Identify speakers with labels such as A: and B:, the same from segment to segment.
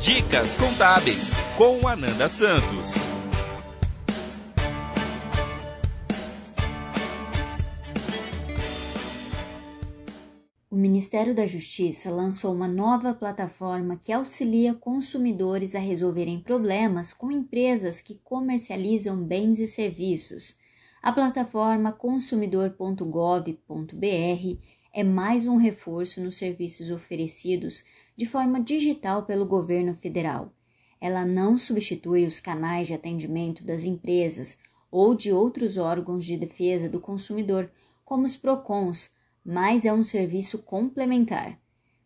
A: Dicas Contábeis com Ananda Santos.
B: O Ministério da Justiça lançou uma nova plataforma que auxilia consumidores a resolverem problemas com empresas que comercializam bens e serviços. A plataforma consumidor.gov.br é mais um reforço nos serviços oferecidos de forma digital pelo governo federal. Ela não substitui os canais de atendimento das empresas ou de outros órgãos de defesa do consumidor, como os PROCONs mas é um serviço complementar.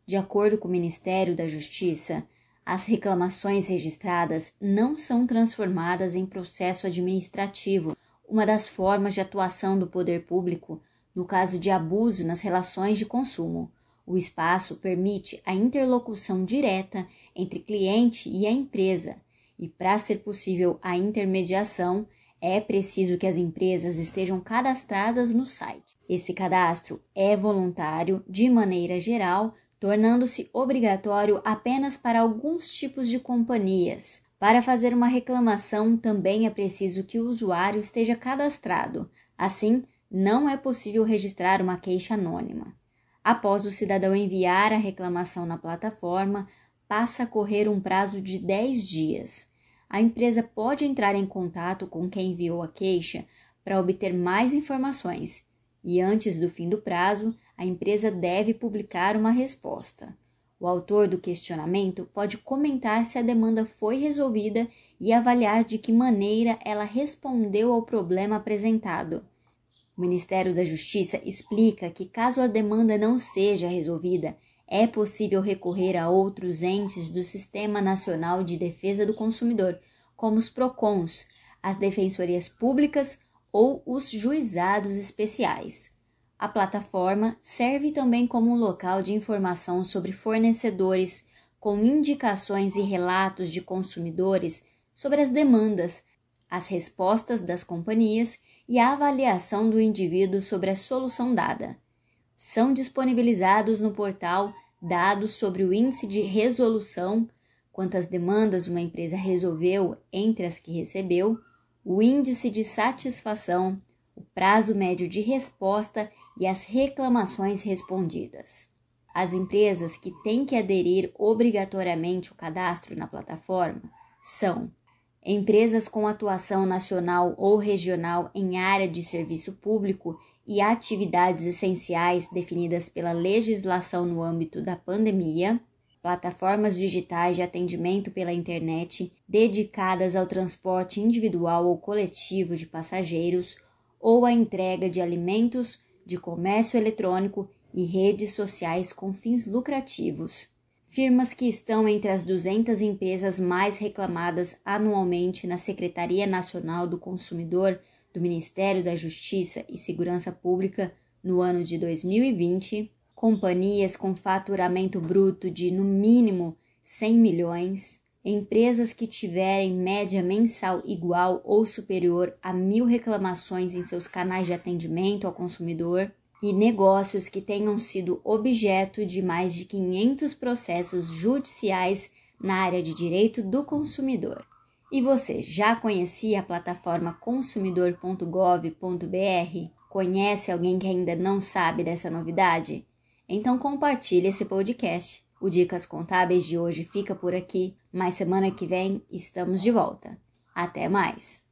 B: De acordo com o Ministério da Justiça, as reclamações registradas não são transformadas em processo administrativo, uma das formas de atuação do poder público no caso de abuso nas relações de consumo. O espaço permite a interlocução direta entre cliente e a empresa, e para ser possível a intermediação, é preciso que as empresas estejam cadastradas no site. Esse cadastro é voluntário de maneira geral, tornando-se obrigatório apenas para alguns tipos de companhias. Para fazer uma reclamação, também é preciso que o usuário esteja cadastrado. Assim, não é possível registrar uma queixa anônima. Após o cidadão enviar a reclamação na plataforma, passa a correr um prazo de 10 dias a empresa pode entrar em contato com quem enviou a queixa para obter mais informações e, antes do fim do prazo, a empresa deve publicar uma resposta. O autor do questionamento pode comentar se a demanda foi resolvida e avaliar de que maneira ela respondeu ao problema apresentado. O Ministério da Justiça explica que, caso a demanda não seja resolvida, é possível recorrer a outros entes do Sistema Nacional de Defesa do Consumidor, como os PROCONs, as defensorias públicas ou os juizados especiais. A plataforma serve também como um local de informação sobre fornecedores, com indicações e relatos de consumidores sobre as demandas, as respostas das companhias e a avaliação do indivíduo sobre a solução dada. São disponibilizados no portal dados sobre o índice de resolução, quantas demandas uma empresa resolveu entre as que recebeu, o índice de satisfação, o prazo médio de resposta e as reclamações respondidas. As empresas que têm que aderir obrigatoriamente o cadastro na plataforma são empresas com atuação nacional ou regional em área de serviço público e atividades essenciais definidas pela legislação no âmbito da pandemia, plataformas digitais de atendimento pela internet dedicadas ao transporte individual ou coletivo de passageiros ou à entrega de alimentos, de comércio eletrônico e redes sociais com fins lucrativos. Firmas que estão entre as 200 empresas mais reclamadas anualmente na Secretaria Nacional do Consumidor do Ministério da Justiça e Segurança Pública no ano de 2020, companhias com faturamento bruto de no mínimo 100 milhões, empresas que tiverem média mensal igual ou superior a mil reclamações em seus canais de atendimento ao consumidor e negócios que tenham sido objeto de mais de 500 processos judiciais na área de direito do consumidor. E você já conhecia a plataforma consumidor.gov.br? Conhece alguém que ainda não sabe dessa novidade? Então compartilhe esse podcast. O Dicas Contábeis de hoje fica por aqui, mas semana que vem estamos de volta. Até mais!